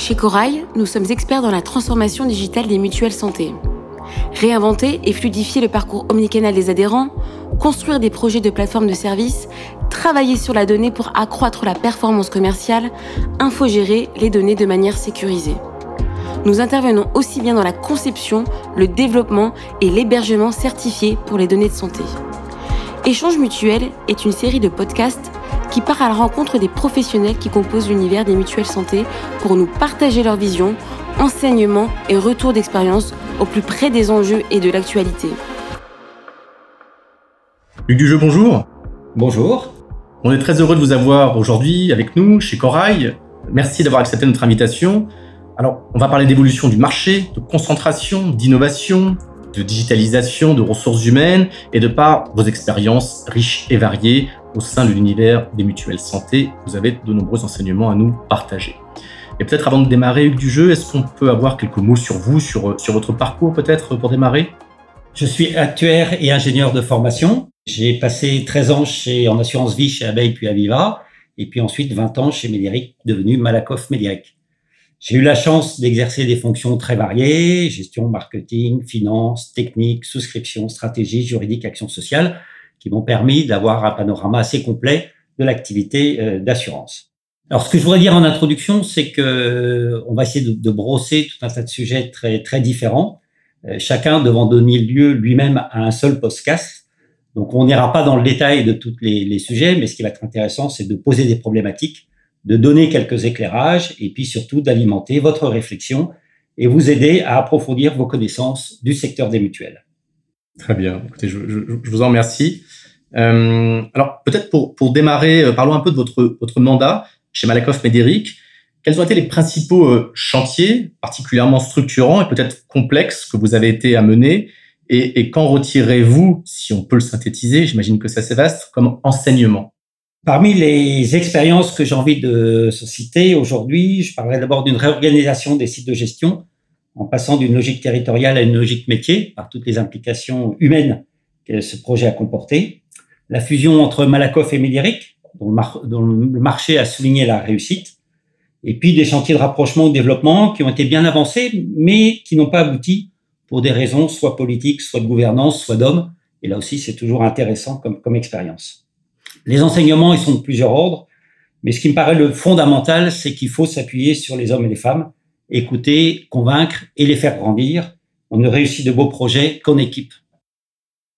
Chez Corail, nous sommes experts dans la transformation digitale des mutuelles santé. Réinventer et fluidifier le parcours omnicanal des adhérents, construire des projets de plateforme de services, travailler sur la donnée pour accroître la performance commerciale, infogérer les données de manière sécurisée. Nous intervenons aussi bien dans la conception, le développement et l'hébergement certifié pour les données de santé. Échange Mutuel est une série de podcasts qui part à la rencontre des professionnels qui composent l'univers des mutuelles santé pour nous partager leur vision, enseignements et retours d'expérience au plus près des enjeux et de l'actualité. Luc Dujeu, bonjour. Bonjour. On est très heureux de vous avoir aujourd'hui avec nous chez Corail. Merci d'avoir accepté notre invitation. Alors, on va parler d'évolution du marché, de concentration, d'innovation, de digitalisation, de ressources humaines et de par vos expériences riches et variées au sein de l'univers des mutuelles santé. Vous avez de nombreux enseignements à nous partager. Et peut-être avant de démarrer, du jeu, est-ce qu'on peut avoir quelques mots sur vous, sur, sur votre parcours peut-être pour démarrer? Je suis actuaire et ingénieur de formation. J'ai passé 13 ans chez, en assurance vie chez Abeille puis Aviva, et puis ensuite 20 ans chez Médéric, devenu Malakoff Médéric. J'ai eu la chance d'exercer des fonctions très variées, gestion, marketing, finance, technique, souscription, stratégie, juridique, action sociale, qui m'ont permis d'avoir un panorama assez complet de l'activité euh, d'assurance. Alors, ce que je voudrais dire en introduction, c'est que on va essayer de, brosser tout un tas de sujets très très différents, euh, chacun devant donner lieu lui-même à un seul podcast. Donc, on n'ira pas dans le détail de tous les sujets, mais ce qui va être intéressant, c'est de poser des problématiques de donner quelques éclairages et puis surtout d'alimenter votre réflexion et vous aider à approfondir vos connaissances du secteur des mutuelles. Très bien. Écoutez, je, vous en remercie. Euh, alors, peut-être pour, pour démarrer, euh, parlons un peu de votre, votre mandat chez Malakoff Médéric. Quels ont été les principaux euh, chantiers, particulièrement structurants et peut-être complexes, que vous avez été à mener Et, et qu'en retirez-vous, si on peut le synthétiser, j'imagine que c'est assez vaste, comme enseignement Parmi les expériences que j'ai envie de citer aujourd'hui, je parlerai d'abord d'une réorganisation des sites de gestion en passant d'une logique territoriale à une logique métier par toutes les implications humaines que ce projet a comporté. La fusion entre Malakoff et Médéric, dont, le marché a souligné la réussite. Et puis des chantiers de rapprochement ou développement qui ont été bien avancés, mais qui n'ont pas abouti pour des raisons soit politiques, soit de gouvernance, soit d'hommes. Et là aussi, c'est toujours intéressant comme expérience. Les enseignements, ils sont de plusieurs ordres, mais ce qui me paraît le fondamental, c'est qu'il faut s'appuyer sur les hommes et les femmes, écouter, convaincre et les faire grandir. On ne réussit de beaux projets qu'en équipe.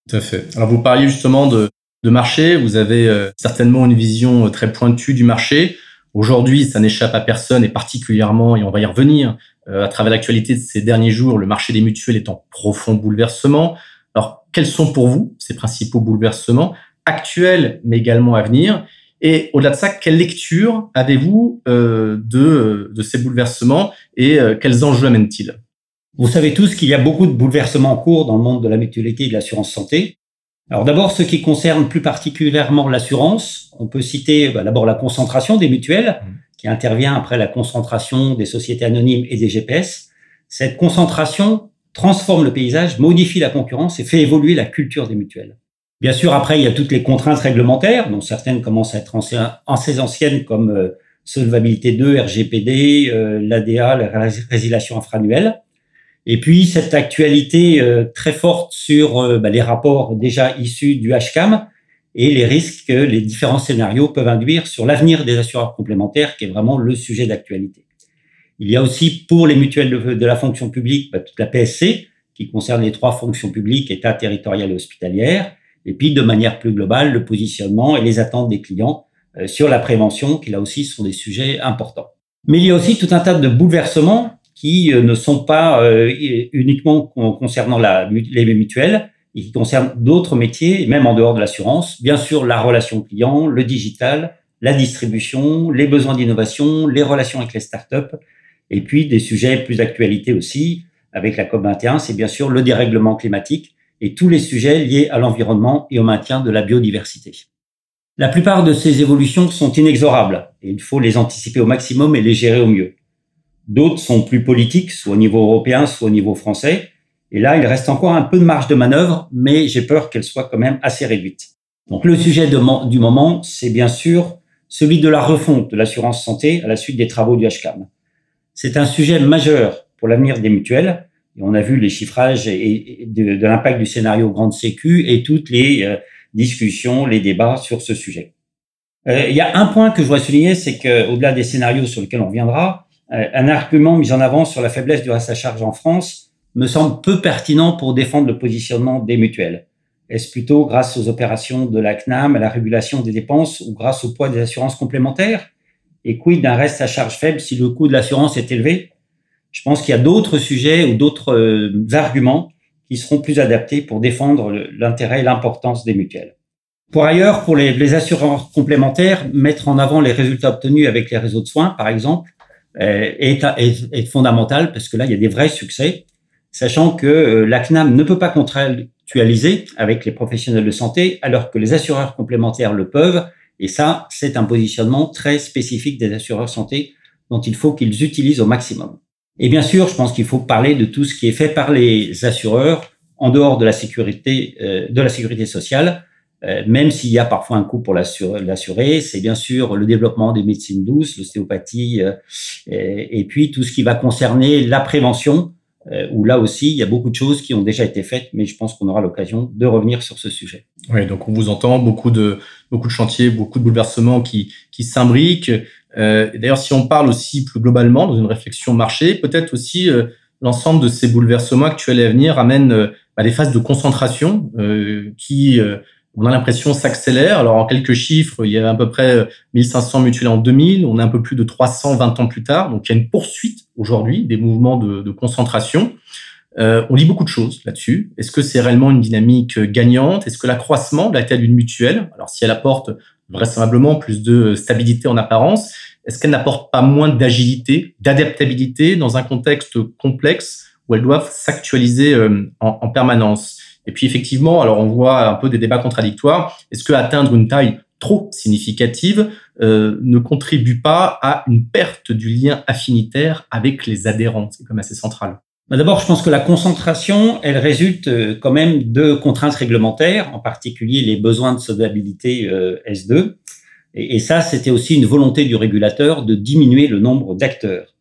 Tout à fait. Alors vous parliez justement de, marché, vous avez euh, certainement une vision euh, très pointue du marché. Aujourd'hui, ça n'échappe à personne et particulièrement, et on va y revenir, euh, à travers l'actualité de ces derniers jours, le marché des mutuelles est en profond bouleversement. Alors, quels sont pour vous ces principaux bouleversements? Actuel, mais également à venir. Et au-delà de ça, quelle lecture avez-vous euh, de, de ces bouleversements et euh, quels enjeux amènent-ils? Vous savez tous qu'il y a beaucoup de bouleversements en cours dans le monde de la mutualité et de l'assurance santé. Alors d'abord, ce qui concerne plus particulièrement l'assurance, on peut citer bah, d'abord la concentration des mutuelles, mmh. qui intervient après la concentration des sociétés anonymes et des GPS. Cette concentration transforme le paysage, modifie la concurrence et fait évoluer la culture des mutuelles. Bien sûr, après, il y a toutes les contraintes réglementaires, dont certaines commencent à être assez anciennes, comme euh, Solvabilité 2, RGPD, euh, l'ADA, la résiliation infranuelle. Et puis, cette actualité euh, très forte sur euh, bah, les rapports déjà issus du HCAM et les risques que les différents scénarios peuvent induire sur l'avenir des assureurs complémentaires, qui est vraiment le sujet d'actualité. Il y a aussi pour les mutuelles de, de la fonction publique bah, toute la PSC, qui concerne les trois fonctions publiques, État, territorial et hospitalière et puis, de manière plus globale, le positionnement et les attentes des clients euh, sur la prévention, qui là aussi sont des sujets importants. Mais il y a aussi tout un tas de bouleversements qui euh, ne sont pas euh, uniquement concernant la, les mutuelles, et qui concernent d'autres métiers, même en dehors de l'assurance. Bien sûr, la relation client, le digital, la distribution, les besoins d'innovation, les relations avec les startups, et puis des sujets plus d'actualité aussi, avec la COP21, c'est bien sûr le dérèglement climatique, et tous les sujets liés à l'environnement et au maintien de la biodiversité. La plupart de ces évolutions sont inexorables et il faut les anticiper au maximum et les gérer au mieux. D'autres sont plus politiques, soit au niveau européen, soit au niveau français. Et là, il reste encore un peu de marge de manœuvre, mais j'ai peur qu'elle soit quand même assez réduite. Donc le sujet du moment, c'est bien sûr celui de la refonte de l'assurance santé à la suite des travaux du HCAM. C'est un sujet majeur pour l'avenir des mutuelles. On a vu les chiffrages et, de, l'impact du scénario grande sécu et toutes les euh, discussions, les débats sur ce sujet. Euh, il y a un point que je dois souligner, c'est qu'au-delà des scénarios sur lesquels on reviendra, euh, un argument mis en avant sur la faiblesse du reste à charge en France me semble peu pertinent pour défendre le positionnement des mutuelles. Est-ce plutôt grâce aux opérations de la CNAM, à la régulation des dépenses ou grâce au poids des assurances complémentaires? Et quid d'un reste à charge faible si le coût de l'assurance est élevé? Je pense qu'il y a d'autres sujets ou d'autres euh, arguments qui seront plus adaptés pour défendre l'intérêt et l'importance des mutuelles. Pour ailleurs, pour les, les, assurances complémentaires, mettre en avant les résultats obtenus avec les réseaux de soins, par exemple, euh, est, fondamental parce que là, il y a des vrais succès, sachant que euh, la CNAM ne peut pas contractualiser avec les professionnels de santé alors que les assureurs complémentaires le peuvent. Et ça, c'est un positionnement très spécifique des assureurs santé dont il faut qu'ils utilisent au maximum. Et bien sûr, je pense qu'il faut parler de tout ce qui est fait par les assureurs en dehors de la sécurité, euh, de la sécurité sociale, euh, même s'il y a parfois un coût pour l'assurer, c'est bien sûr le développement des médecines douces, l'ostéopathie, euh, et, et, puis tout ce qui va concerner la prévention, euh, où là aussi, il y a beaucoup de choses qui ont déjà été faites, mais je pense qu'on aura l'occasion de revenir sur ce sujet. Oui, donc on vous entend, beaucoup de, beaucoup de chantiers, beaucoup de bouleversements qui, qui s'imbriquent. Euh, D'ailleurs, si on parle aussi plus globalement dans une réflexion marché, peut-être aussi euh, l'ensemble de ces bouleversements actuels et à venir amènent euh, bah, des phases de concentration qui on a l'impression s'accélère. Alors en quelques chiffres, il y a à peu près 1500 mutuelles en 2000, on est un peu plus de 320 ans plus tard, donc il y a une poursuite aujourd'hui des mouvements de, de concentration. Euh, on lit beaucoup de choses là-dessus. Est-ce que c'est réellement une dynamique gagnante? Est-ce que l'accroissement de la taille d'une mutuelle, alors si elle apporte vraisemblablement plus de stabilité en apparence, est-ce qu'elle n'apporte pas moins d'agilité, d'adaptabilité dans un contexte complexe où elles doivent s'actualiser euh, en, en permanence? Et puis effectivement, alors on voit un peu des débats contradictoires. Est-ce que atteindre une taille trop significative euh, ne contribue pas à une perte du lien affinitaire avec les adhérents? C'est comme assez central. Bah, d'abord, je pense que la concentration, elle résulte euh, quand même de contraintes réglementaires, en particulier les besoins de solvabilité euh, S2. Et, ça, c'était aussi une volonté du régulateur de diminuer le nombre d'acteurs.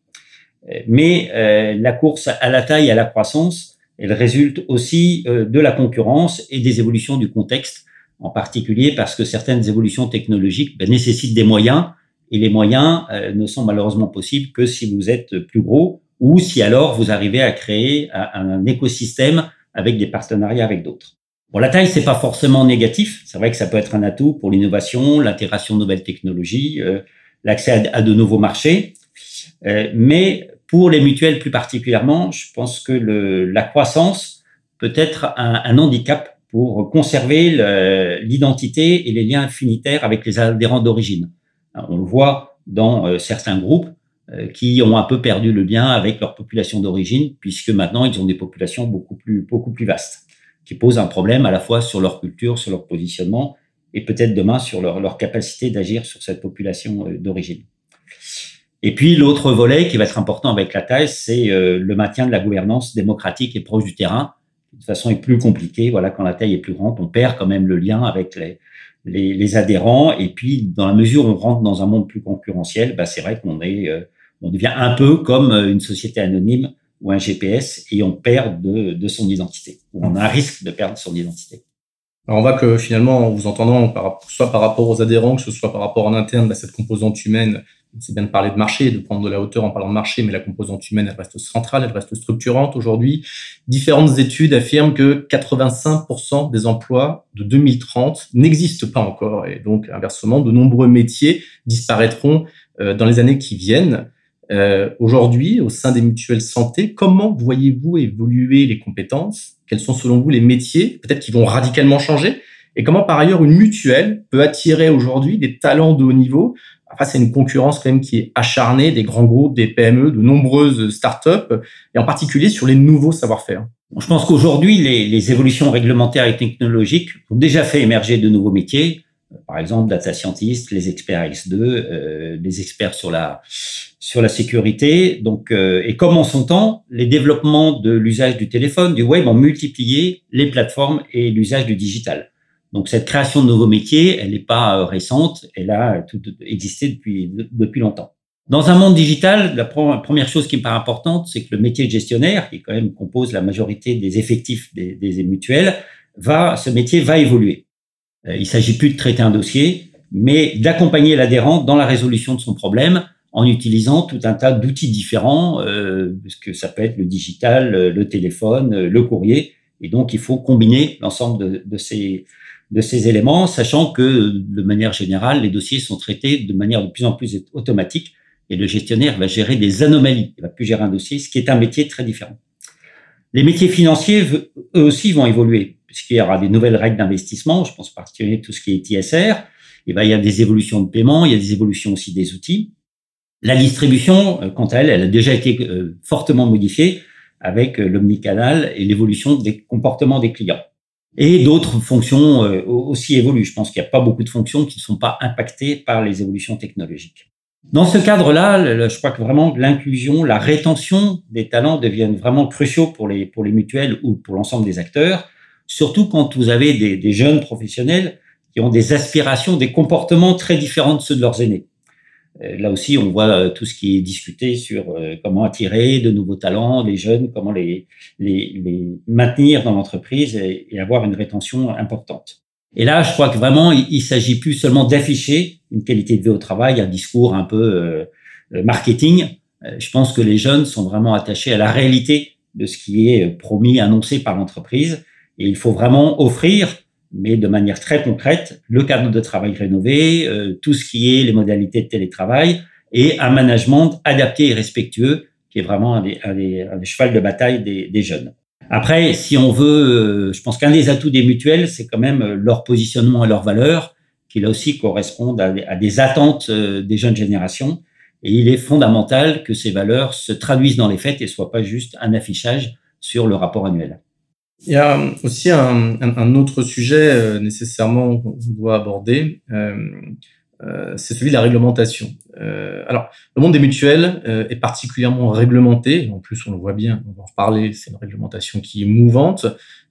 Mais euh, la course à la taille et à la croissance, elle résulte aussi de la concurrence et des évolutions du contexte, en particulier parce que certaines évolutions technologiques ben, nécessitent des moyens, et les moyens ne sont malheureusement possibles que si vous êtes plus gros ou si alors vous arrivez à créer un, écosystème avec des partenariats avec d'autres. Bon, la taille, c'est pas forcément négatif. C'est vrai que ça peut être un atout pour l'innovation, l'intégration de nouvelles technologies, euh, l'accès à, de nouveaux marchés. mais pour les mutuelles plus particulièrement, je pense que le, la croissance peut être un, handicap pour conserver l'identité et les liens affinitaires avec les adhérents d'origine. On le voit dans euh, certains groupes euh, qui ont un peu perdu le lien avec leur population d'origine, puisque maintenant ils ont des populations beaucoup plus, beaucoup plus vastes, qui posent un problème à la fois sur leur culture, sur leur positionnement, et peut-être demain sur leur, leur capacité d'agir sur cette population euh, d'origine. Et puis l'autre volet qui va être important avec la taille, c'est euh, le maintien de la gouvernance démocratique et proche du terrain. De toute façon, est plus compliqué. Voilà, quand la taille est plus grande, on perd quand même le lien avec les, les, les adhérents. Et puis, dans la mesure où on rentre dans un monde plus concurrentiel, bah, c'est vrai qu'on est, euh, on devient un peu comme euh, une société anonyme ou un GPS et on perd de, de son identité. Ou on a un risque de perdre son identité. Alors on voit que finalement, en vous entendant, soit par rapport aux adhérents, que ce soit par rapport en interne, bah, cette composante humaine c'est bien de parler de marché, de prendre de la hauteur en parlant de marché, mais la composante humaine, elle reste centrale, elle reste structurante aujourd'hui. Différentes études affirment que 85% des emplois de 2030 n'existent pas encore. Et donc, inversement, de nombreux métiers disparaîtront euh, dans les années qui viennent. Euh, aujourd'hui, au sein des mutuelles santé, comment voyez-vous évoluer les compétences? Quels sont selon vous les métiers, peut-être qui vont radicalement changer? Et comment par ailleurs une mutuelle peut attirer aujourd'hui des talents de haut niveau face à une concurrence quand même qui est acharnée des grands groupes, des PME, de nombreuses startups, et en particulier sur les nouveaux savoir-faire? Je pense qu'aujourd'hui, les, les, évolutions réglementaires et technologiques ont déjà fait émerger de nouveaux métiers. Par exemple, data scientists, les experts X2, euh, les experts sur la sur la sécurité. Donc, euh, et comme en son temps, les développements de l'usage du téléphone, du web ont multiplié les plateformes et l'usage du digital. Donc cette création de nouveaux métiers, elle n'est pas euh, récente, elle a tout existé depuis depuis longtemps. Dans un monde digital, la première chose qui me paraît importante, c'est que le métier de gestionnaire, qui quand même compose la majorité des effectifs des, des mutuelles, va, ce métier va évoluer. Euh, il s'agit plus de traiter un dossier, mais d'accompagner l'adhérent dans la résolution de son problème en utilisant tout un tas d'outils différents, euh, parce que ça peut être le digital, le téléphone, le courrier, et donc il faut combiner l'ensemble de, de, ces, de ces éléments, sachant que de manière générale, les dossiers sont traités de manière de plus en plus automatique, et le gestionnaire va gérer des anomalies, il va plus gérer un dossier, ce qui est un métier très différent. Les métiers financiers, eux aussi, vont évoluer, puisqu'il y aura des nouvelles règles d'investissement, je pense particulièrement tout ce qui est ISR, il va y avoir des évolutions de paiement, il y a des évolutions aussi des outils. La distribution, euh, quant à elle, elle a déjà été euh, fortement modifiée avec euh, l'omnicanal et l'évolution des comportements des clients. Et d'autres fonctions aussi évoluent. Je pense qu'il n'y a pas beaucoup de fonctions qui ne sont pas impactées par les évolutions technologiques. Dans ce cadre-là, je crois que vraiment l'inclusion, la rétention des talents deviennent vraiment cruciaux pour les, pour les mutuelles ou pour l'ensemble des acteurs, surtout quand vous avez des, des jeunes professionnels qui ont des aspirations, des comportements très différents de ceux de leurs aînés. Euh, là aussi, on voit euh, tout ce qui est discuté sur euh, comment attirer de nouveaux talents, les jeunes, comment les, les, les maintenir dans l'entreprise et, avoir une rétention importante. Et là, je crois que vraiment, il, il s'agit plus seulement d'afficher une qualité de vie au travail, un discours un peu marketing. Je pense que les jeunes sont vraiment attachés à la réalité de ce qui est promis, annoncé par l'entreprise. Et il faut vraiment offrir mais de manière très concrète, le cadre de travail rénové, euh, tout ce qui est les modalités de télétravail et un management adapté et respectueux qui est vraiment un des, un des, un des chevals de bataille des, des, jeunes. Après, si on veut, euh, je pense qu'un des atouts des mutuelles, c'est quand même leur positionnement et leurs valeurs, qui là aussi correspondent à, à des attentes euh, des jeunes générations. Et il est fondamental que ces valeurs se traduisent dans les faits et soient pas juste un affichage sur le rapport annuel. Il y a aussi un, un, autre sujet euh, nécessairement qu'on doit aborder, euh, euh, c'est celui de la réglementation. Euh, alors, le monde des mutuelles euh, est particulièrement réglementé, en plus on le voit bien, on va en reparler, c'est une réglementation qui est mouvante.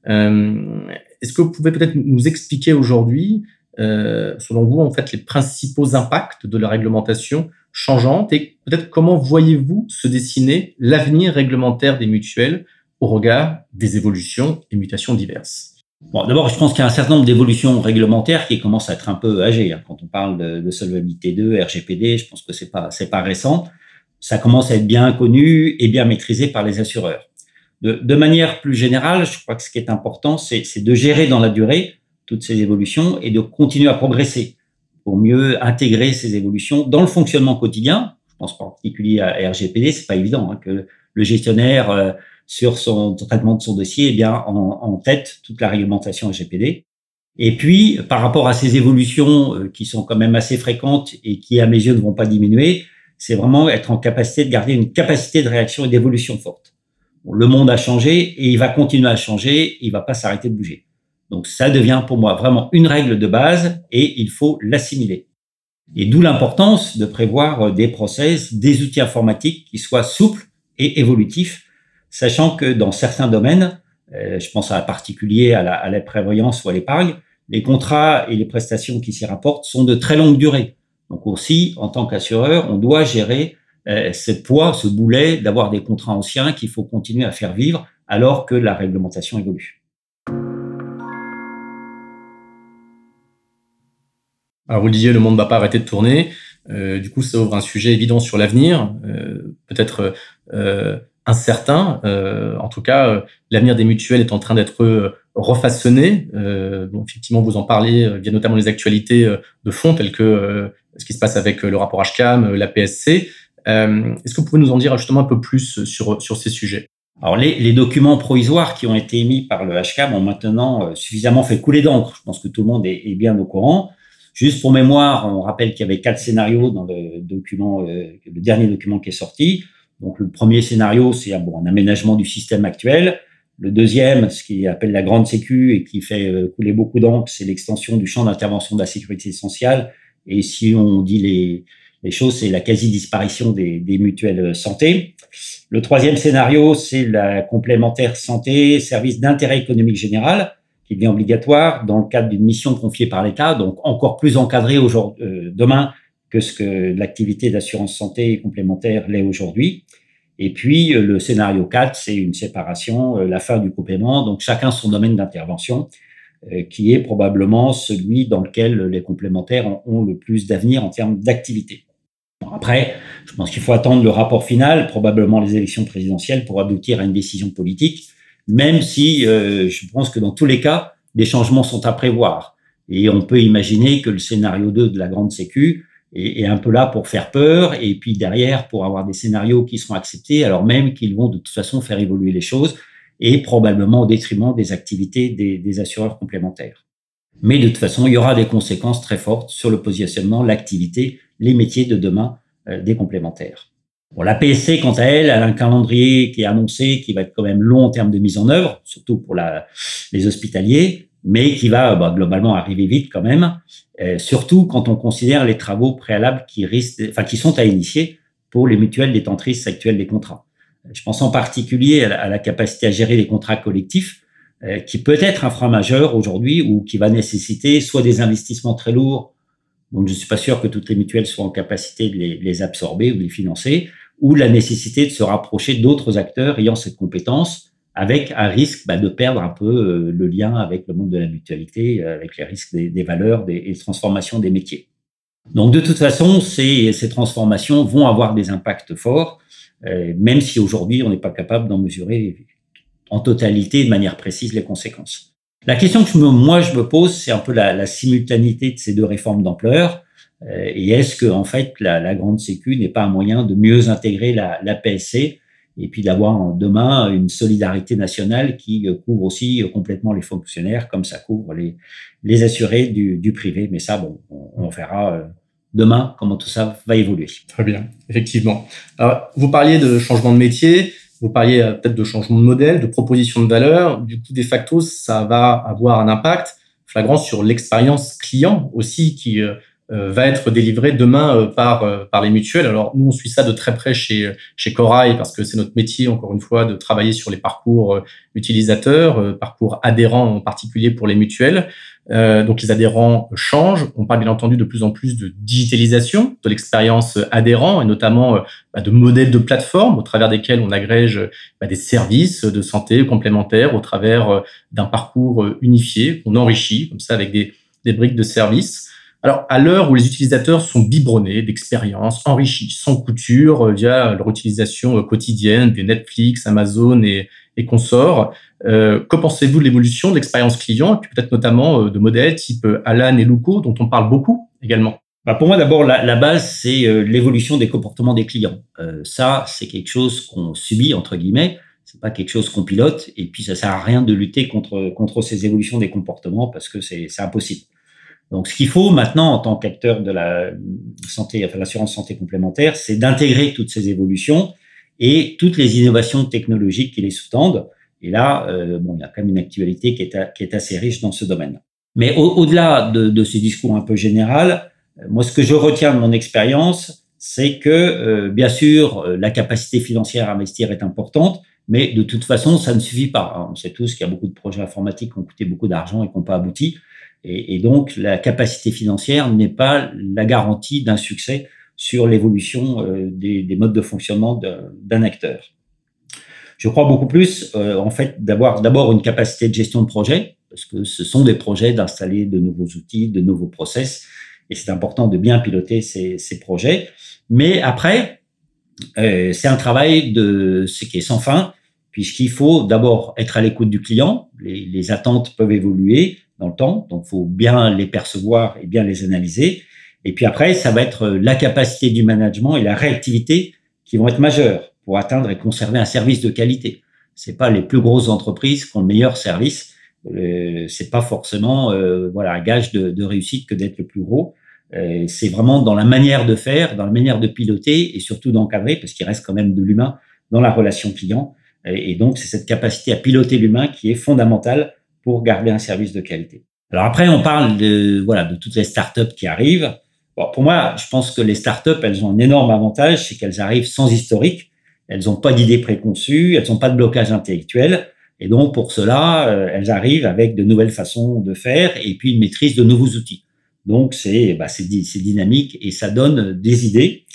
Est-ce que vous pouvez peut-être nous expliquer aujourd'hui, selon vous, en fait, les principaux impacts de la réglementation changeante et peut-être comment voyez-vous se dessiner l'avenir réglementaire des mutuelles au regard des évolutions et mutations diverses Bon, d'abord, je pense qu'il y a un certain nombre d'évolutions réglementaires qui commencent à être un peu âgées. Quand on parle de, solvabilité 2, RGPD, je pense que c'est pas c'est pas récent. Ça commence à être bien connu et bien maîtrisé par les assureurs. De, de manière plus générale, je crois que ce qui est important, c'est de gérer dans la durée toutes ces évolutions et de continuer à progresser pour mieux intégrer ces évolutions dans le fonctionnement quotidien. Je pense en particulier à RGPD, c'est pas évident hein, que le gestionnaire euh, sur son traitement de son dossier, eh bien, en, tête toute la réglementation RGPD. Et puis, par rapport à ces évolutions euh, qui sont quand même assez fréquentes et qui, à mes yeux, ne vont pas diminuer, c'est vraiment être en capacité de garder une capacité de réaction et d'évolution forte. Le monde a changé et il va continuer à changer, il va pas s'arrêter de bouger. Donc, ça devient pour moi vraiment une règle de base et il faut l'assimiler. Et d'où l'importance de prévoir des process, des outils informatiques qui soient souples et évolutifs sachant que dans certains domaines, euh, je pense en particulier à la, à la prévoyance ou à l'épargne, les contrats et les prestations qui s'y rapportent sont de très longue durée. Donc aussi, en tant qu'assureur, on doit gérer euh, ce poids, ce boulet d'avoir des contrats anciens qu'il faut continuer à faire vivre alors que la réglementation évolue. Alors vous le disiez, le monde ne va pas arrêter de tourner. Euh, du coup, ça ouvre un sujet évident sur l'avenir. Euh, Peut-être euh, incertain. Euh, en tout cas, euh, l'avenir des mutuelles est en train d'être euh, refaçonné. Euh, donc, effectivement, vous en parlez via notamment les actualités de fond, telles que ce qui se passe avec le rapport HCAM, la PSC. Est-ce que vous pouvez nous en dire justement un peu plus sur, sur ces sujets? Alors les, les, documents provisoires qui ont été émis par le HCAM ont maintenant suffisamment fait couler d'encre. Je pense que tout le monde est, est, bien au courant. Juste pour mémoire, on rappelle qu'il y avait quatre scénarios dans le document, le dernier document qui est sorti. Donc le premier scénario, c'est bon, un aménagement du système actuel. Le deuxième, ce qui appelle la grande sécu et qui fait euh, couler beaucoup d'encre, c'est l'extension du champ d'intervention de la sécurité sociale. Et si on dit les, les choses, c'est la quasi-disparition des, des, mutuelles santé. Le troisième scénario, c'est la complémentaire santé, service d'intérêt économique général, qui devient obligatoire dans le cadre d'une mission confiée par l'État, donc encore plus encadrée euh, demain que ce que l'activité d'assurance santé complémentaire l'est aujourd'hui. Et puis, le scénario 4, c'est une séparation, la fin du complément, donc chacun son domaine d'intervention, qui est probablement celui dans lequel les complémentaires ont le plus d'avenir en termes d'activité. Après, je pense qu'il faut attendre le rapport final, probablement les élections présidentielles, pour aboutir à une décision politique, même si euh, je pense que dans tous les cas, des changements sont à prévoir. Et on peut imaginer que le scénario 2 de la grande sécu est, un peu là pour faire peur, et puis derrière, pour avoir des scénarios qui seront acceptés, alors même qu'ils vont de toute façon faire évoluer les choses, et probablement au détriment des activités des, des assureurs complémentaires. Mais de toute façon, il y aura des conséquences très fortes sur le positionnement, l'activité, les métiers de demain euh, des complémentaires. Bon, la PSC, quant à elle, elle a un calendrier qui est annoncé, qui va être quand même long en termes de mise en œuvre, surtout pour la, les hospitaliers, mais qui va bah, globalement arriver vite quand même, euh, surtout quand on considère les travaux préalables qui risquent, enfin qui sont à initier pour les mutuelles détentrices actuelles des contrats. Je pense en particulier à la, capacité à gérer les contrats collectifs, euh, qui peut être un frein majeur aujourd'hui ou qui va nécessiter soit des investissements très lourds donc, je ne suis pas sûr que toutes les mutuelles soient en capacité de les, absorber ou de les financer, ou la nécessité de se rapprocher d'autres acteurs ayant cette compétence, avec un risque bah, de perdre un peu euh, le lien avec le monde de la mutualité, euh, avec les risques des, valeurs des, et des transformations des métiers. Donc, de toute façon, ces, transformations vont avoir des impacts forts, euh, même si aujourd'hui, on n'est pas capable d'en mesurer en totalité, de manière précise, les conséquences. La question que moi je me pose, c'est un peu la, simultanéité de ces deux réformes d'ampleur. Et est-ce que en fait la, la grande Sécu n'est pas un moyen de mieux intégrer la, la PSC et puis d'avoir demain une solidarité nationale qui euh, couvre aussi euh, complètement les fonctionnaires comme ça couvre les, les assurés du, du privé. Mais ça, bon, on, verra demain comment tout ça va évoluer. Très bien, effectivement. Alors, vous parliez de changement de métier. Vous parliez euh, peut-être de changement de modèle, de proposition de valeur. Du coup, de facto, ça va avoir un impact flagrant sur l'expérience client aussi qui euh, euh, va être délivrée demain par, par les mutuelles. Alors, nous, on suit ça de très près chez, chez Corail parce que c'est notre métier, encore une fois, de travailler sur les parcours utilisateurs, parcours adhérents en particulier pour les mutuelles. Euh, donc les adhérents changent. On parle bien entendu de plus en plus de digitalisation de l'expérience adhérent et notamment euh, bah, de modèles de plateformes au travers desquels on agrège bah, des services de santé complémentaires au travers euh, d'un parcours unifié qu'on enrichit comme ça avec des, des briques de services. Alors, à l'heure où les utilisateurs sont biberonnés d'expériences enrichies sans couture via leur utilisation quotidienne des Netflix, Amazon et, et consorts, euh, que pensez-vous de l'évolution de l'expérience client, et puis peut-être notamment euh, de modèles type euh, Alan et Luco, dont on parle beaucoup également? Bah pour moi, d'abord, la, la, base, c'est l'évolution des comportements des clients. Euh, ça, c'est quelque chose qu'on subit, entre guillemets. C'est pas quelque chose qu'on pilote. Et puis, ça sert à rien de lutter contre, contre ces évolutions des comportements parce que c'est impossible. Donc, ce qu'il faut maintenant, en tant qu'acteur de la santé, enfin, l'assurance santé complémentaire, c'est d'intégrer toutes ces évolutions et toutes les innovations technologiques qui les sous-tendent et là, euh, bon, il y a quand même une actualité qui est, assez riche dans ce domaine. Mais au-delà de, ces discours un peu général, euh, moi, ce que je retiens de mon expérience, c'est que, euh, bien sûr, la capacité financière à investir est importante, mais de toute façon, ça ne suffit pas. On sait tous qu'il y a beaucoup de projets informatiques qui ont coûté beaucoup d'argent et qui n'ont pas abouti. Et, donc, la capacité financière n'est pas la garantie d'un succès sur l'évolution des, des, modes de fonctionnement d'un acteur. Je crois beaucoup plus, euh, en fait, d'avoir d'abord une capacité de gestion de projet, parce que ce sont des projets d'installer de nouveaux outils, de nouveaux process, et c'est important de bien piloter ces, projets. Mais après, euh, c'est un travail de ce qui est sans fin, puisqu'il faut d'abord être à l'écoute du client. Les, attentes peuvent évoluer le temps, donc faut bien les percevoir et bien les analyser. Et puis après, ça va être la capacité du management et la réactivité qui vont être majeures pour atteindre et conserver un service de qualité. C'est pas les plus grosses entreprises qui ont le meilleur service. Euh, c'est pas forcément euh, voilà un gage de, réussite que d'être le plus gros. Euh, c'est vraiment dans la manière de faire, dans la manière de piloter et surtout d'encadrer, parce qu'il reste quand même de l'humain dans la relation client. Et donc c'est cette capacité à piloter l'humain qui est fondamentale pour garder un service de qualité. Alors après, on parle de voilà de toutes les startups qui arrivent. Bon, pour moi, je pense que les startups, elles ont un énorme avantage, c'est qu'elles arrivent sans historique elles n'ont pas d'idées préconçues, elles n'ont pas de blocage intellectuel. Et donc, pour cela, euh, elles arrivent avec de nouvelles façons de faire et puis une maîtrise de nouveaux outils. Donc c'est bah, dynamique et ça donne des idées.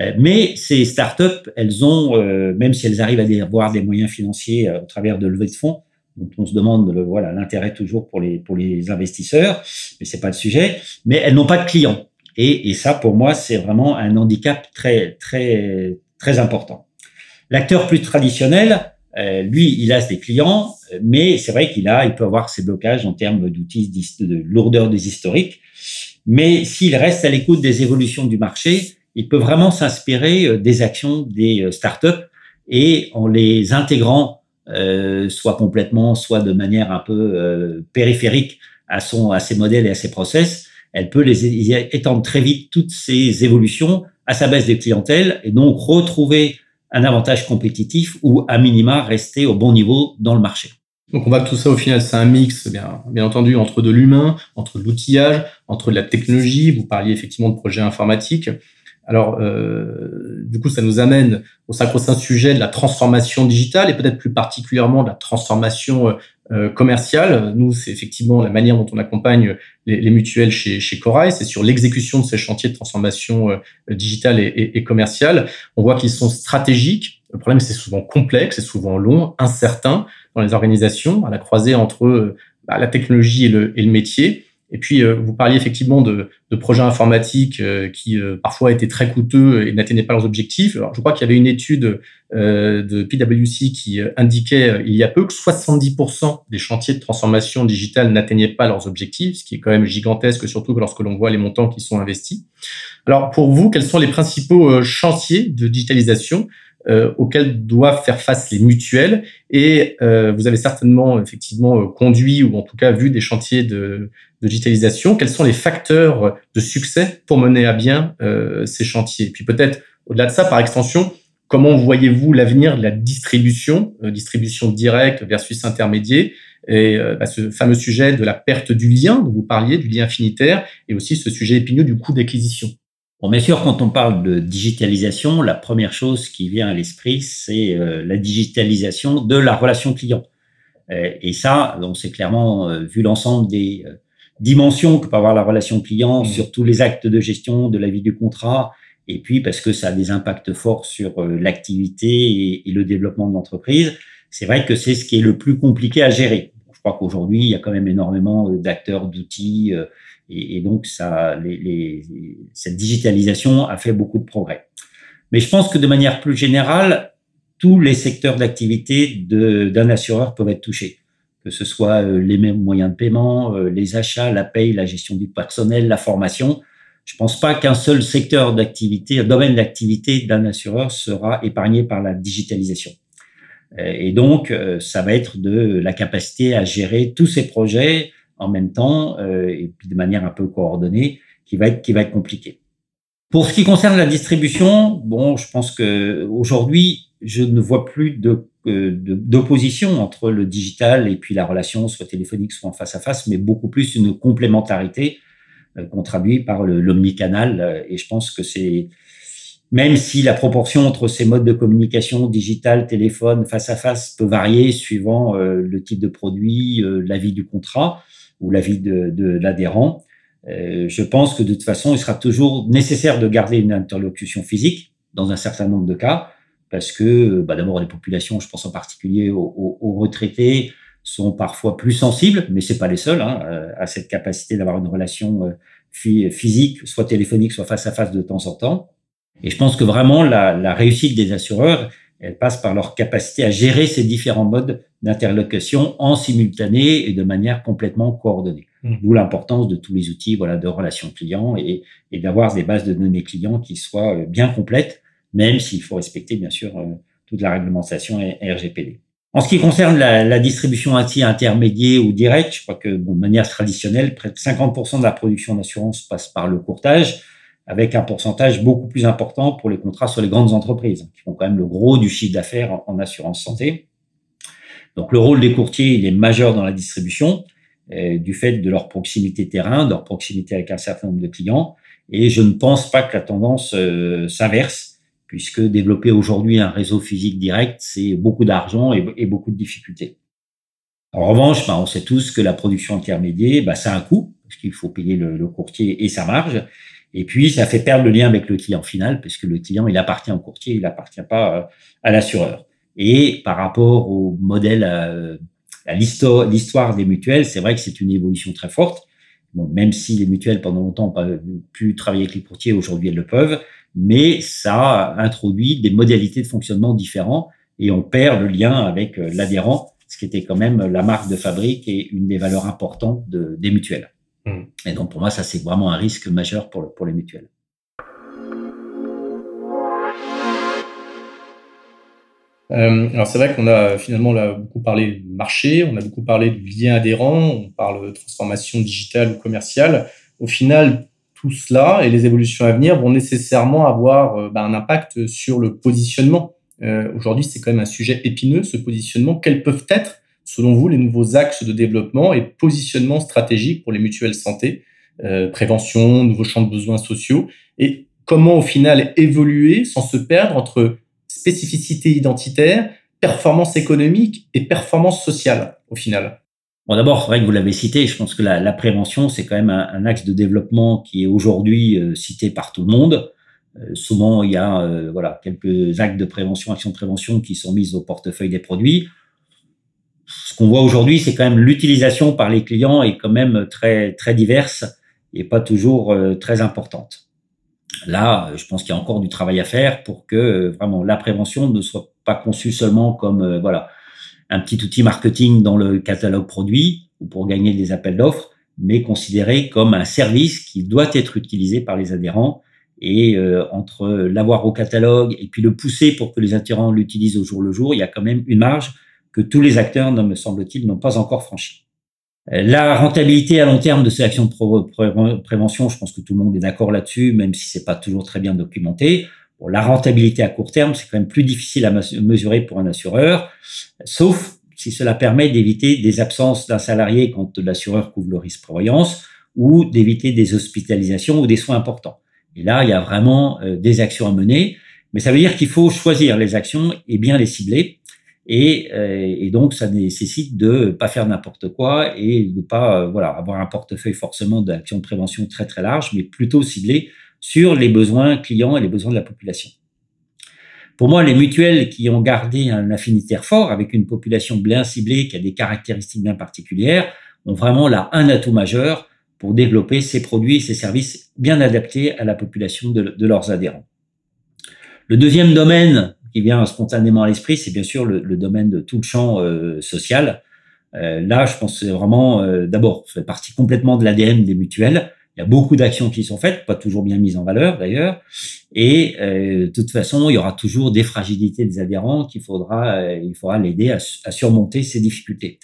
Euh, mais ces startups, elles ont, euh, même si elles arrivent à avoir des moyens financiers au travers de levées de fonds, dont on se demande voilà l'intérêt toujours pour les pour les investisseurs, mais c'est pas le sujet. Mais elles n'ont pas de clients et, et ça pour moi c'est vraiment un handicap très très très important. L'acteur plus traditionnel, euh, lui, il a des clients, mais c'est vrai qu'il a, il peut avoir ses blocages en termes d'outils de lourdeur des historiques. Mais s'il reste à l'écoute des évolutions du marché, il peut vraiment s'inspirer euh, des actions des euh, startups et en les intégrant, soit complètement, soit de manière un peu périphérique à son, à ses modèles et à ses process, elle peut les étendre très vite toutes ces évolutions à sa base de clientèle et donc retrouver un avantage compétitif ou à minima rester au bon niveau dans le marché. Donc on voit que tout ça au final c'est un mix bien, bien entendu entre de l'humain, entre l'outillage, entre la technologie. Vous parliez effectivement de projets informatiques. Alors euh, du coup ça nous amène au sacro-saint sujet de la transformation digitale et peut-être plus particulièrement de la transformation euh, euh, commerciale. Nous, c'est effectivement la manière dont on accompagne les, les mutuelles chez, chez Corail, c'est sur l'exécution de ces chantiers de transformation euh, digitale et, et, commerciale. On voit qu'ils sont stratégiques. Le problème, c'est souvent complexe, c'est souvent long, incertain dans les organisations, à la croisée entre bah, la technologie et et le métier. Et puis, euh, vous parliez effectivement de, projets informatiques euh, qui euh, parfois étaient très coûteux et n'atteignaient pas leurs objectifs. Je crois qu'il y avait une étude de PwC qui indiquait il y a peu que 70% des chantiers de transformation digitale n'atteignaient pas leurs objectifs, ce qui est quand même gigantesque, surtout lorsque l'on voit les montants qui sont investis. Alors, pour vous, quels sont les principaux chantiers de digitalisation? Euh, doivent faire face les mutuelles. Et euh, vous avez certainement effectivement euh, conduit ou en tout cas vu des chantiers de, de digitalisation. Quels sont les facteurs de succès pour mener à bien euh, ces chantiers? Puis peut-être au-delà de ça, par extension, comment voyez-vous l'avenir de la distribution, euh, distribution directe versus intermédiaire? Et bah, ce fameux sujet de la perte du lien dont vous parliez, du lien infinitaire, et aussi ce sujet épineux du coût d'acquisition. Bon, bien sûr, quand on parle de digitalisation, la première chose qui vient à l'esprit, c'est euh, la digitalisation de la relation client. Euh, et ça, donc c'est clairement euh, vu l'ensemble des dimensions que peut avoir la relation client mmh. sur tous les actes de gestion de la vie du contrat, et puis parce que ça a des impacts forts sur l'activité et, le développement de l'entreprise. C'est vrai que c'est ce qui est le plus compliqué à gérer. Je crois qu'aujourd'hui, il y a quand même énormément d'acteurs, d'outils et, donc, ça, les, les, cette digitalisation a fait beaucoup de progrès. Mais je pense que de manière plus générale, tous les secteurs d'activité d'un assureur peuvent être touchés, que ce soit euh, les moyens de paiement, euh, les achats, la paye, la gestion du personnel, la formation. Je pense pas qu'un seul secteur d'activité, un domaine d'activité d'un assureur sera épargné par la digitalisation. Euh, et donc, ça va être de la capacité à gérer tous ces projets en même temps euh, et puis de manière un peu coordonnée qui va être qui va être compliqué. Pour ce qui concerne la distribution, bon, je pense que aujourd'hui, je ne vois plus de d'opposition entre le digital et puis la relation soit téléphonique soit en face à face, mais beaucoup plus une complémentarité euh, qu'on traduit par l'omnicanal. Euh, et je pense que c'est même si la proportion entre ces modes de communication digital, téléphone, face à face peut varier suivant le type de produit, la vie du contrat, ou l'avis de, de l'adhérent. Euh, je pense que de toute façon, il sera toujours nécessaire de garder une interlocution physique dans un certain nombre de cas, parce que bah, d'abord les populations, je pense en particulier aux, aux, retraités, sont parfois plus sensibles, mais c'est pas les seuls, hein, euh, à cette capacité d'avoir une relation euh, physique, soit téléphonique, soit face à face de temps en temps. Et je pense que vraiment la, la réussite des assureurs, elle passe par leur capacité à gérer ces différents modes d'interlocution en simultané et de manière complètement coordonnée. Mmh. D'où l'importance de tous les outils voilà, de relations clients et, et d'avoir des bases de données clients qui soient euh, bien complètes, même s'il faut respecter bien sûr euh, toute la réglementation RGPD. En ce qui concerne la, la distribution intermédiaire ou directe, je crois que bon, de manière traditionnelle, près de 50% de la production d'assurance passe par le courtage avec un pourcentage beaucoup plus important pour les contrats sur les grandes entreprises, qui font quand même le gros du chiffre d'affaires en, assurance santé. Donc le rôle des courtiers, il est majeur dans la distribution, euh, du fait de leur proximité terrain, de leur proximité avec un certain nombre de clients. Et je ne pense pas que la tendance euh, s'inverse, puisque développer aujourd'hui un réseau physique direct, c'est beaucoup d'argent et, beaucoup de difficultés. En revanche, bah, on sait tous que la production intermédiaire, bah, ça a un coût, parce qu'il faut payer le, courtier et sa marge. Et puis, ça fait perdre le lien avec le client final, parce que le client, il appartient au courtier, il n'appartient pas à l'assureur. Et par rapport au modèle, à, à l'histoire des mutuelles, c'est vrai que c'est une évolution très forte. Bon, même si les mutuelles pendant longtemps n'ont pas pu travailler avec les courtiers, aujourd'hui elles le peuvent, mais ça introduit des modalités de fonctionnement différents et on perd le lien avec euh, l'adhérent, ce qui était quand même la marque de fabrique et une des valeurs importantes de, des mutuelles. Mmh. Et donc pour moi, ça c'est vraiment un risque majeur pour, pour les mutuelles. Euh, alors c'est vrai qu'on a finalement beaucoup parlé de marché, on a beaucoup parlé du lien adhérent, on parle de transformation digitale ou commerciale. Au final, tout cela et les évolutions à venir vont nécessairement avoir euh, bah, un impact sur le positionnement. Euh, Aujourd'hui, c'est quand même un sujet épineux, ce positionnement. Quels peuvent être, selon vous, les nouveaux axes de développement et positionnement stratégique pour les mutuelles santé, prévention, nouveaux champs de besoins sociaux, et comment au final évoluer sans se perdre entre spécificité identitaire, performance économique et performance sociale au final Bon, d'abord, c'est vrai que vous l'avez cité. Je pense que la, prévention, c'est quand même un, axe de développement qui est aujourd'hui euh, cité par tout le monde. Euh, souvent, il y a euh, voilà quelques actes de prévention, actions de prévention qui sont mises au portefeuille des produits. Ce qu'on voit aujourd'hui, c'est quand même l'utilisation par les clients est quand même très très diverse et pas toujours très importante. Là, je pense qu'il y a encore du travail à faire pour que vraiment la prévention ne soit pas conçue seulement comme voilà un petit outil marketing dans le catalogue produit ou pour gagner des appels d'offres, mais considéré comme un service qui doit être utilisé par les adhérents. Et euh, entre l'avoir au catalogue et puis le pousser pour que les adhérents l'utilisent au jour le jour, il y a quand même une marge que tous les acteurs, me semble-t-il, n'ont pas encore franchie. La rentabilité à long terme de ces actions de prévention, je pense que tout le monde est d'accord là-dessus, même si c'est pas toujours très bien documenté la rentabilité à court terme, c'est quand même plus difficile à mesurer pour un assureur, sauf si cela permet d'éviter des absences d'un salarié quand l'assureur couvre le risque prévoyance ou d'éviter des hospitalisations ou des soins importants. Et là, il y a vraiment euh, des actions à mener, mais ça veut dire qu'il faut choisir les actions et bien les cibler. Et, euh, et donc, ça nécessite de pas faire n'importe quoi et de pas euh, voilà avoir un portefeuille forcément d'actions de prévention très très large, mais plutôt ciblé sur les besoins clients et les besoins de la population. Pour moi, les mutuelles qui ont gardé un affinitaire fort avec une population bien ciblée qui a des caractéristiques bien particulières ont vraiment là un atout majeur pour développer ces produits et ces services bien adaptés à la population de, leurs adhérents. Le deuxième domaine qui vient spontanément à l'esprit, c'est bien sûr le, domaine de tout le champ euh, social. Euh, là, je pense c'est vraiment, euh, d'abord, fait partie complètement de l'ADN des mutuelles. Il y a beaucoup d'actions qui sont faites, pas toujours bien mises en valeur d'ailleurs. Et euh, de toute façon, il y aura toujours des fragilités des adhérents qu'il faudra, euh, il faudra l'aider à, à, surmonter ces difficultés.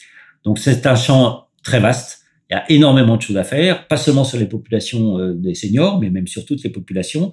Donc c'est un champ très vaste. Il y a énormément de choses à faire, pas seulement sur les populations des seniors, mais même sur toutes les populations.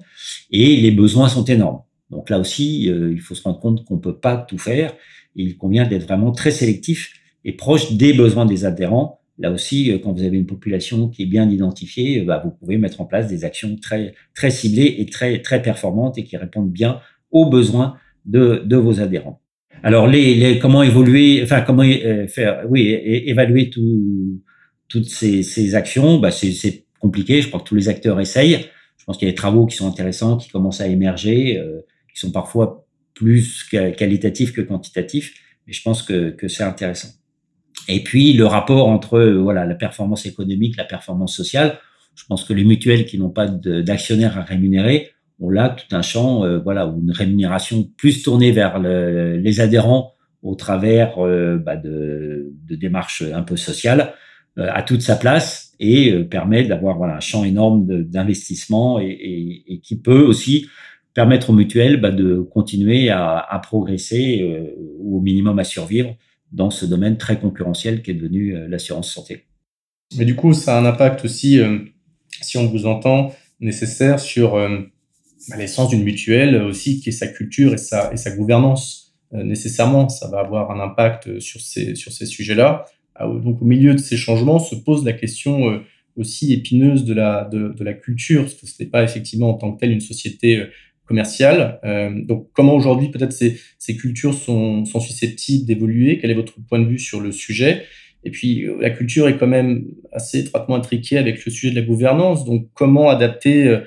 Et les besoins sont énormes. Donc là aussi, il faut se rendre compte qu'on peut pas tout faire. Il convient d'être vraiment très sélectif et proche des besoins des adhérents Là aussi, euh, quand vous avez une population qui est bien identifiée, euh, bah, vous pouvez mettre en place des actions très, très ciblées et très, très performantes et qui répondent bien aux besoins de, de vos adhérents. Alors, les, les, comment évoluer, enfin, comment euh, faire, oui, évaluer tout, toutes ces, ces actions, bah, c'est compliqué. Je crois que tous les acteurs essayent. Je pense qu'il y a des travaux qui sont intéressants, qui commencent à émerger, qui sont parfois plus qualitatifs que quantitatifs, mais je pense que, c'est intéressant. Et puis le rapport entre euh, voilà la performance économique, la performance sociale. Je pense que les mutuelles qui n'ont pas d'actionnaires à rémunérer ont là tout un champ, euh, voilà, ou une rémunération plus tournée vers le, les adhérents au travers euh, bah, de, démarches un peu sociales, à toute sa place et permet d'avoir voilà un champ énorme d'investissement et, qui peut aussi permettre aux mutuelles bah, de continuer à, progresser ou au minimum à survivre dans ce domaine très concurrentiel qui est devenu euh, l'assurance santé. Mais du coup, ça a un impact aussi, euh, si on vous entend, nécessaire sur euh, bah, l'essence d'une mutuelle aussi, qui est sa culture et sa, et sa gouvernance. nécessairement, ça va avoir un impact sur ces, sur ces sujets-là. Ah, donc, au milieu de ces changements, se pose la question aussi épineuse de la, de, de la culture, parce que ce n'est pas effectivement en tant que telle une société commercial. Euh, donc, comment aujourd'hui peut-être ces, ces cultures sont, sont susceptibles d'évoluer? Quel est votre point de vue sur le sujet? Et puis, la culture est quand même assez étroitement intriquée avec le sujet de la gouvernance. Donc, comment adapter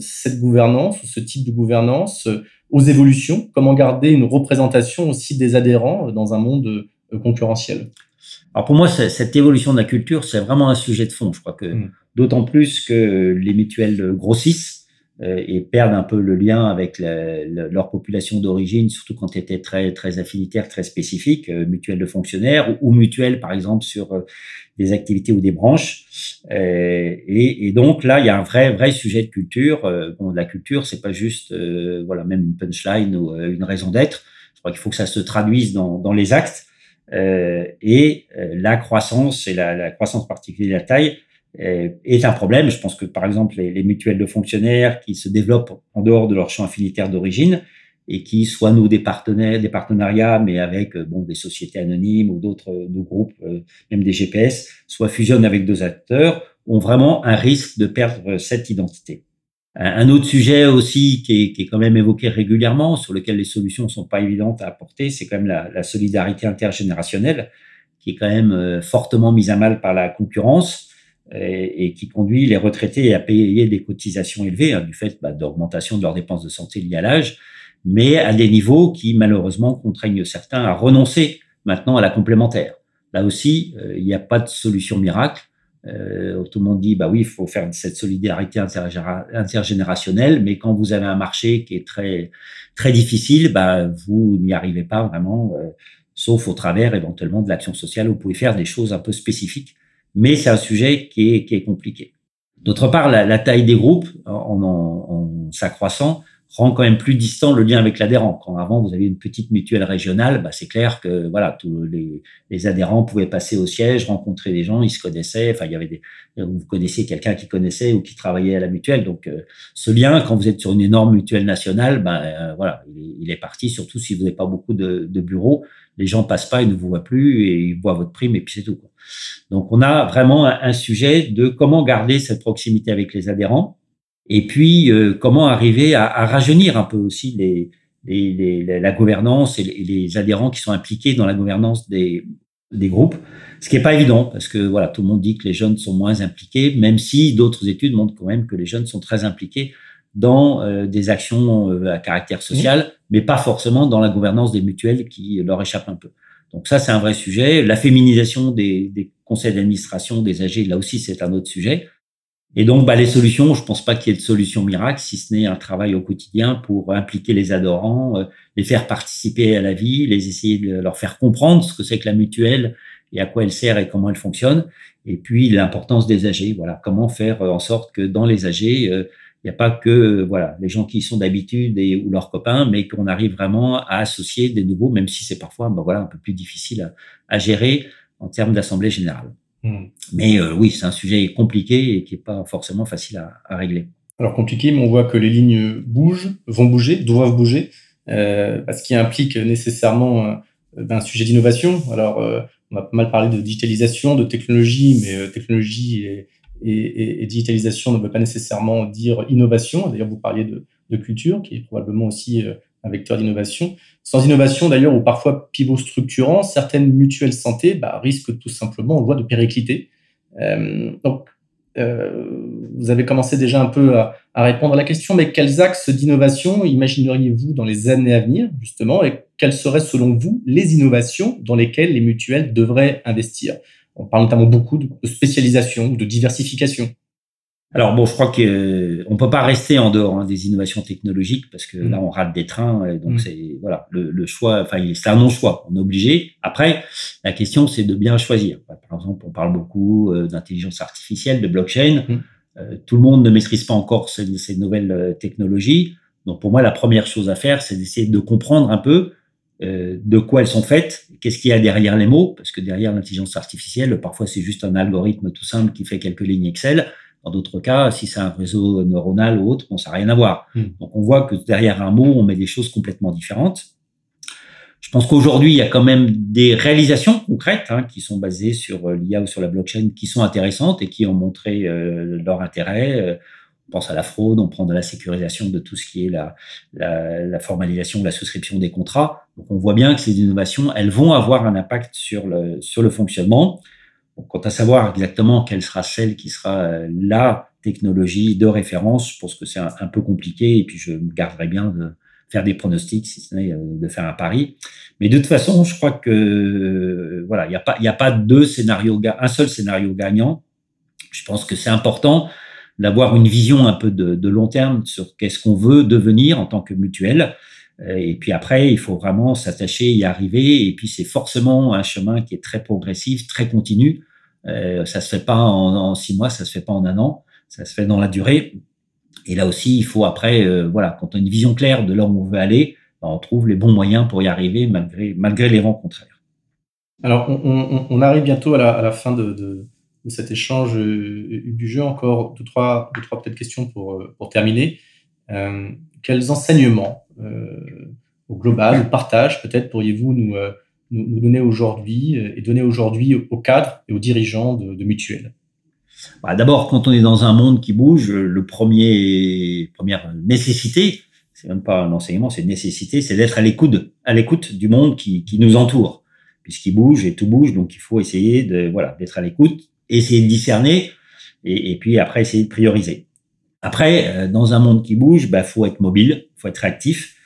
cette gouvernance ou ce type de gouvernance aux évolutions? Comment garder une représentation aussi des adhérents dans un monde concurrentiel? Alors pour moi, cette évolution de la culture, c'est vraiment un sujet de fond. Je crois que mm. d'autant plus que les mutuelles grossissent euh, et perdent un peu le lien avec leur population d'origine, surtout quand elles étaient très très affinitaires, très spécifiques, euh, mutuelles de fonctionnaires ou, mutuelles par exemple sur euh, des activités ou des branches. Et, donc là, il y a un vrai vrai sujet de culture. bon, la culture, c'est pas juste voilà même une punchline ou une raison d'être. Je crois qu'il faut que ça se traduise dans, dans les actes. Euh, et euh, la croissance et la, la, croissance particulière de la taille euh, est un problème. Je pense que par exemple les, les, mutuelles de fonctionnaires qui se développent en dehors de leur champ affinitaire d'origine et qui soit nous des partenaires, des partenariats, mais avec bon des sociétés anonymes ou d'autres groupes, même des GPS, soit fusionnent avec deux acteurs, ont vraiment un risque de perdre cette identité. Un autre sujet aussi qui est, qui est, quand même évoqué régulièrement, sur lequel les solutions sont pas évidentes à apporter, c'est quand même la, la, solidarité intergénérationnelle, qui est quand même euh, fortement mise à mal par la concurrence et, qui conduit les retraités à payer des cotisations élevées hein, du fait bah, d'augmentation de leurs dépenses de santé liées à l'âge, mais à des niveaux qui malheureusement contraignent certains à renoncer maintenant à la complémentaire. Là aussi, euh, il n'y a pas de solution miracle. Euh, tout le monde dit bah oui, il faut faire cette solidarité intergénérationnelle, mais quand vous avez un marché qui est très très difficile, bah vous n'y arrivez pas vraiment, euh, sauf au travers éventuellement de l'action sociale. Vous pouvez faire des choses un peu spécifiques, mais c'est un sujet qui est qui est compliqué. D'autre part, la, la, taille des groupes en, en, en s'accroissant rend quand même plus distant le lien avec l'adhérent. Quand avant vous aviez une petite mutuelle régionale, bah, c'est clair que voilà, tous les, les, adhérents pouvaient passer au siège, rencontrer des gens, ils se connaissaient. Enfin, il y avait des, vous connaissiez quelqu'un qui connaissait ou qui travaillait à la mutuelle. Donc, euh, ce lien, quand vous êtes sur une énorme mutuelle nationale, bah, euh, voilà, il est, il est, parti. Surtout si vous n'avez pas beaucoup de, de, bureaux, les gens passent pas, ils ne vous voient plus et ils voient votre prime et puis c'est tout. Donc, on a vraiment un, sujet de comment garder cette proximité avec les adhérents et puis, euh, comment arriver à, à, rajeunir un peu aussi les, les, les la gouvernance et les, adhérents qui sont impliqués dans la gouvernance des, des groupes, ce qui n'est pas évident parce que voilà, tout le monde dit que les jeunes sont moins impliqués, même si d'autres études montrent quand même que les jeunes sont très impliqués dans euh, des actions euh, à caractère social, mais pas forcément dans la gouvernance des mutuelles qui leur échappent un peu. Donc ça, c'est un vrai sujet. La féminisation des, des conseils d'administration des AG, là aussi, c'est un autre sujet. Et donc, bah, les solutions, je pense pas qu'il y ait de solution miracle, si ce n'est un travail au quotidien pour impliquer les adorants, euh, les faire participer à la vie, les essayer de leur faire comprendre ce que c'est que la mutuelle et à quoi elle sert et comment elle fonctionne. Et puis, l'importance des AG. Voilà, comment faire en sorte que dans les AG, euh, il n'y a pas que voilà les gens qui y sont d'habitude et ou leurs copains, mais qu'on arrive vraiment à associer des nouveaux, même si c'est parfois bah, voilà un peu plus difficile à, à gérer en termes d'assemblée générale. Hmm. Mais euh, oui, c'est un sujet compliqué et qui n'est pas forcément facile à, à, régler. Alors compliqué, mais on voit que les lignes bougent, vont bouger, doivent bouger, euh, ce qui implique nécessairement euh, ben, un sujet d'innovation. Alors, euh, on a pas mal parlé de digitalisation, de technologie, mais euh, technologie et, et, digitalisation ne veut pas nécessairement dire innovation. D'ailleurs, vous parliez de, culture, qui est probablement aussi un vecteur d'innovation. Sans innovation, d'ailleurs, ou parfois pivot structurant, certaines mutuelles santé bah, risquent tout simplement, on voit, de péricliter. Euh, donc, euh, vous avez commencé déjà un peu à, répondre à la question, mais quels axes d'innovation imagineriez-vous dans les années à venir, justement, et quelles seraient, selon vous, les innovations dans lesquelles les mutuelles devraient investir? On parle notamment beaucoup de spécialisation, de diversification. Alors bon, je crois que euh, on peut pas rester en dehors hein, des innovations technologiques parce que là mm. on rate des trains, donc mm. c'est voilà le, le choix. Enfin, c'est un non-choix, on est obligé. Après, la question c'est de bien choisir. Par exemple, on parle beaucoup euh, d'intelligence artificielle, de blockchain. Mm. Euh, tout le monde ne maîtrise pas encore ces, ces nouvelles technologies. Donc pour moi, la première chose à faire, c'est d'essayer de comprendre un peu de quoi elles sont faites, qu'est-ce qu'il y a derrière les mots, parce que derrière l'intelligence artificielle, parfois c'est juste un algorithme tout simple qui fait quelques lignes Excel. Dans d'autres cas, si c'est un réseau neuronal ou autre, bon, ça n'a rien à voir. Hmm. Donc on voit que derrière un mot, on met des choses complètement différentes. Je pense qu'aujourd'hui, il y a quand même des réalisations concrètes hein, qui sont basées sur euh, l'IA ou sur la blockchain qui sont intéressantes et qui ont montré euh, leur intérêt. Pense à la fraude, on prend de la sécurisation de tout ce qui est la, la, formalisation, la souscription des contrats. Donc on voit bien que ces innovations, elles vont avoir un impact sur le, sur le fonctionnement. Quant à savoir exactement quelle sera celle qui sera euh, la technologie de référence, je pense que c'est un, un, peu compliqué et puis je me garderai bien de faire des pronostics, si ce n'est euh, de faire un pari. Mais de toute façon, je crois que euh, voilà, il n'y a pas, il a pas deux scénarios, un seul scénario gagnant. Je pense que c'est important d'avoir une vision un peu de, long terme sur qu'est-ce qu'on veut devenir en tant que mutuelle. Euh, et puis après, il faut vraiment s'attacher, y arriver. Et puis c'est forcément un chemin qui est très progressif, très continu. Euh, ça se fait pas en, six mois, ça se fait pas en un an, ça se fait dans la durée. Et là aussi, il faut après, euh, voilà, quand on a une vision claire de là où on veut aller, ben, on trouve les bons moyens pour y arriver malgré malgré les vents contraires. Alors, on, arrive bientôt à la, fin de, de cet échange euh, du jeu. Encore deux, trois, deux, trois peut-être questions pour, euh, pour terminer. Euh, quels enseignements euh, au global, au partage, peut-être pourriez-vous nous, euh, nous, nous, donner aujourd'hui et donner aujourd'hui aux cadres et aux dirigeants de, de mutuelles bah, D'abord, quand on est dans un monde qui bouge, le premier première nécessité, c'est même pas un enseignement, c'est une nécessité, c'est d'être à l'écoute, à l'écoute du monde qui, qui nous entoure, puisqu'il bouge et tout bouge, donc il faut essayer de voilà d'être à l'écoute essayer de discerner et, puis après essayer de prioriser. Après, euh, dans un monde qui bouge, bah faut être mobile, faut être réactif,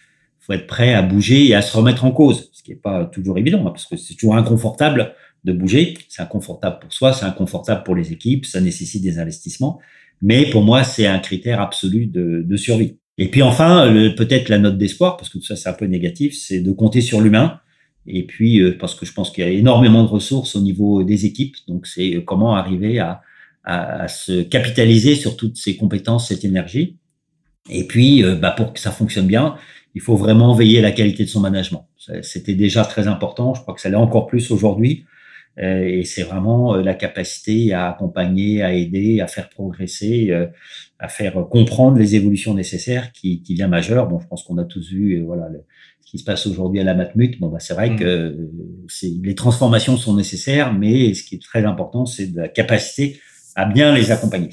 faut être prêt à bouger et à se remettre en cause, ce qui est pas toujours évident hein, parce que c'est toujours inconfortable de bouger. C'est inconfortable pour soi, c'est inconfortable pour les équipes, ça nécessite des investissements. Mais pour moi, c'est un critère absolu de, de survie. Et puis enfin, peut-être la note d'espoir, parce que tout ça c'est un peu négatif, c'est de compter sur l'humain et puis, euh, parce que je pense qu'il y a énormément de ressources au niveau des équipes, donc c'est euh, comment arriver à, se capitaliser sur toutes ces compétences, cette énergie. Et puis, euh, bah, pour que ça fonctionne bien, il faut vraiment veiller à la qualité de son management. C'était déjà très important, je crois que ça l'est encore plus aujourd'hui. Et c'est vraiment la capacité à accompagner, à aider, à faire progresser, à faire comprendre les évolutions nécessaires qui, qui vient majeure. Bon, je pense qu'on a tous vu, voilà, qui se passe aujourd'hui à la Matmut, bon, bah, c'est vrai mmh. que les transformations sont nécessaires, mais ce qui est très important, c'est la capacité à bien les accompagner.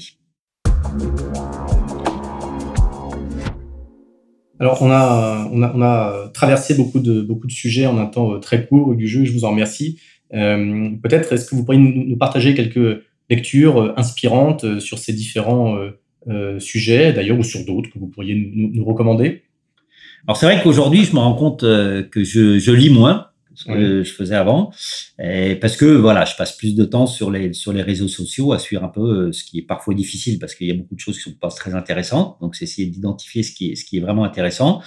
Alors, on a, on a, on a traversé beaucoup de, beaucoup de sujets en un temps euh, très court du jeu, je vous en remercie. Euh, Peut-être, est-ce que vous pourriez nous, partager quelques lectures euh, inspirantes euh, sur ces différents sujets, d'ailleurs, ou sur d'autres que vous pourriez nous, recommander? Alors c'est vrai qu'aujourd'hui, je me rends compte que je, je lis moins ce que je faisais avant, et parce que voilà, je passe plus de temps sur les sur les réseaux sociaux à suivre un peu euh, ce qui est parfois difficile parce qu'il y a beaucoup de choses qui sont pas très intéressantes. Donc c'est essayer d'identifier ce qui est ce qui est vraiment intéressant,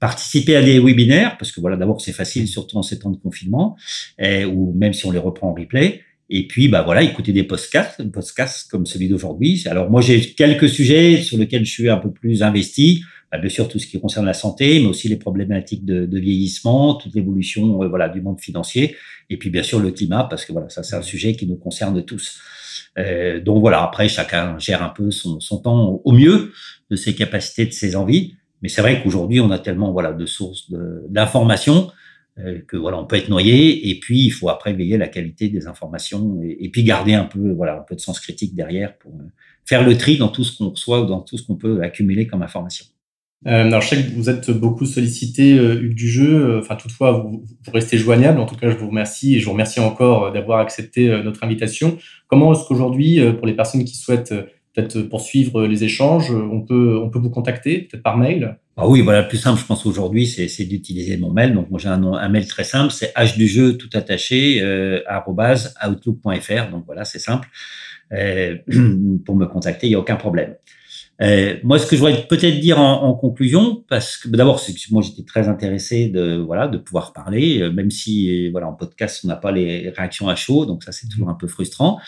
participer à des webinaires parce que voilà, d'abord c'est facile surtout en ces temps de confinement, et, ou même si on les reprend en replay. Et puis, bah voilà, écouter des podcasts, podcasts comme celui d'aujourd'hui. Alors moi, j'ai quelques sujets sur lesquels je suis un peu plus investi. Bah, bien sûr, tout ce qui concerne la santé, mais aussi les problématiques de, vieillissement, toute l'évolution, euh, voilà, du monde financier. Et puis, bien sûr, le climat, parce que voilà, ça, c'est un sujet qui nous concerne tous. Euh, donc voilà, après, chacun gère un peu son, temps au mieux de ses capacités, de ses envies. Mais c'est vrai qu'aujourd'hui, on a tellement voilà de sources d'informations euh, que voilà, on peut être noyé et puis il faut après veiller la qualité des informations et, et, puis garder un peu voilà un peu de sens critique derrière pour euh, faire le tri dans tout ce qu'on reçoit ou dans tout ce qu'on peut accumuler comme information. Euh, alors je sais que vous êtes beaucoup sollicité euh, du jeu, euh, enfin toutefois vous, vous, restez joignable. En tout cas, je vous remercie et je vous remercie encore d'avoir accepté notre invitation. Comment est-ce qu'aujourd'hui, pour les personnes qui souhaitent peut-être poursuivre les échanges, on peut on peut vous contacter peut-être par mail? Ah oui, voilà, le plus simple, je pense aujourd'hui, c'est d'utiliser mon mail. Donc, moi, j'ai un, un, mail très simple, c'est h du jeu tout attaché euh, outlook.fr. Donc voilà, c'est simple. Euh, pour me contacter, il n'y a aucun problème. Euh, moi, ce que je voudrais peut-être dire en, en, conclusion, parce que d'abord, c'est que moi j'étais très intéressé de voilà de pouvoir parler, euh, même si voilà en podcast on n'a pas les réactions à chaud, donc ça c'est toujours un peu frustrant.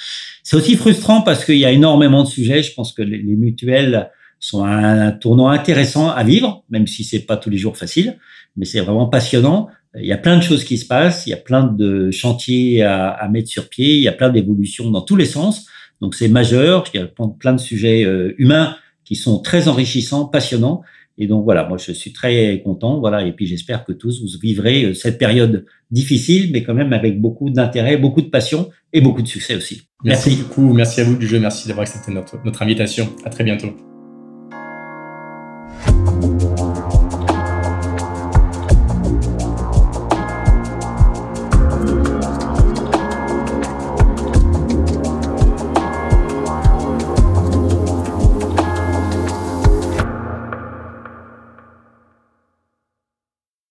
C'est aussi frustrant parce qu'il y a énormément de sujets. Je pense que les, les mutuelles sont un, un, tournant intéressant à vivre, même si c'est pas tous les jours facile, mais c'est vraiment passionnant. Il y a plein de choses qui se passent, il y a plein de chantiers à, à mettre sur pied, il y a plein d'évolutions dans tous les sens. Donc c'est majeur. Il y a plein de sujets euh, humains qui sont très enrichissants, passionnants. Et donc voilà, moi je suis très content, voilà, et puis j'espère que tous vous vivrez euh, cette période difficile, mais quand même avec beaucoup d'intérêt, beaucoup de passion et beaucoup de succès aussi. Merci, merci beaucoup, merci à vous du jeu, merci d'avoir accepté notre, notre invitation. À très bientôt.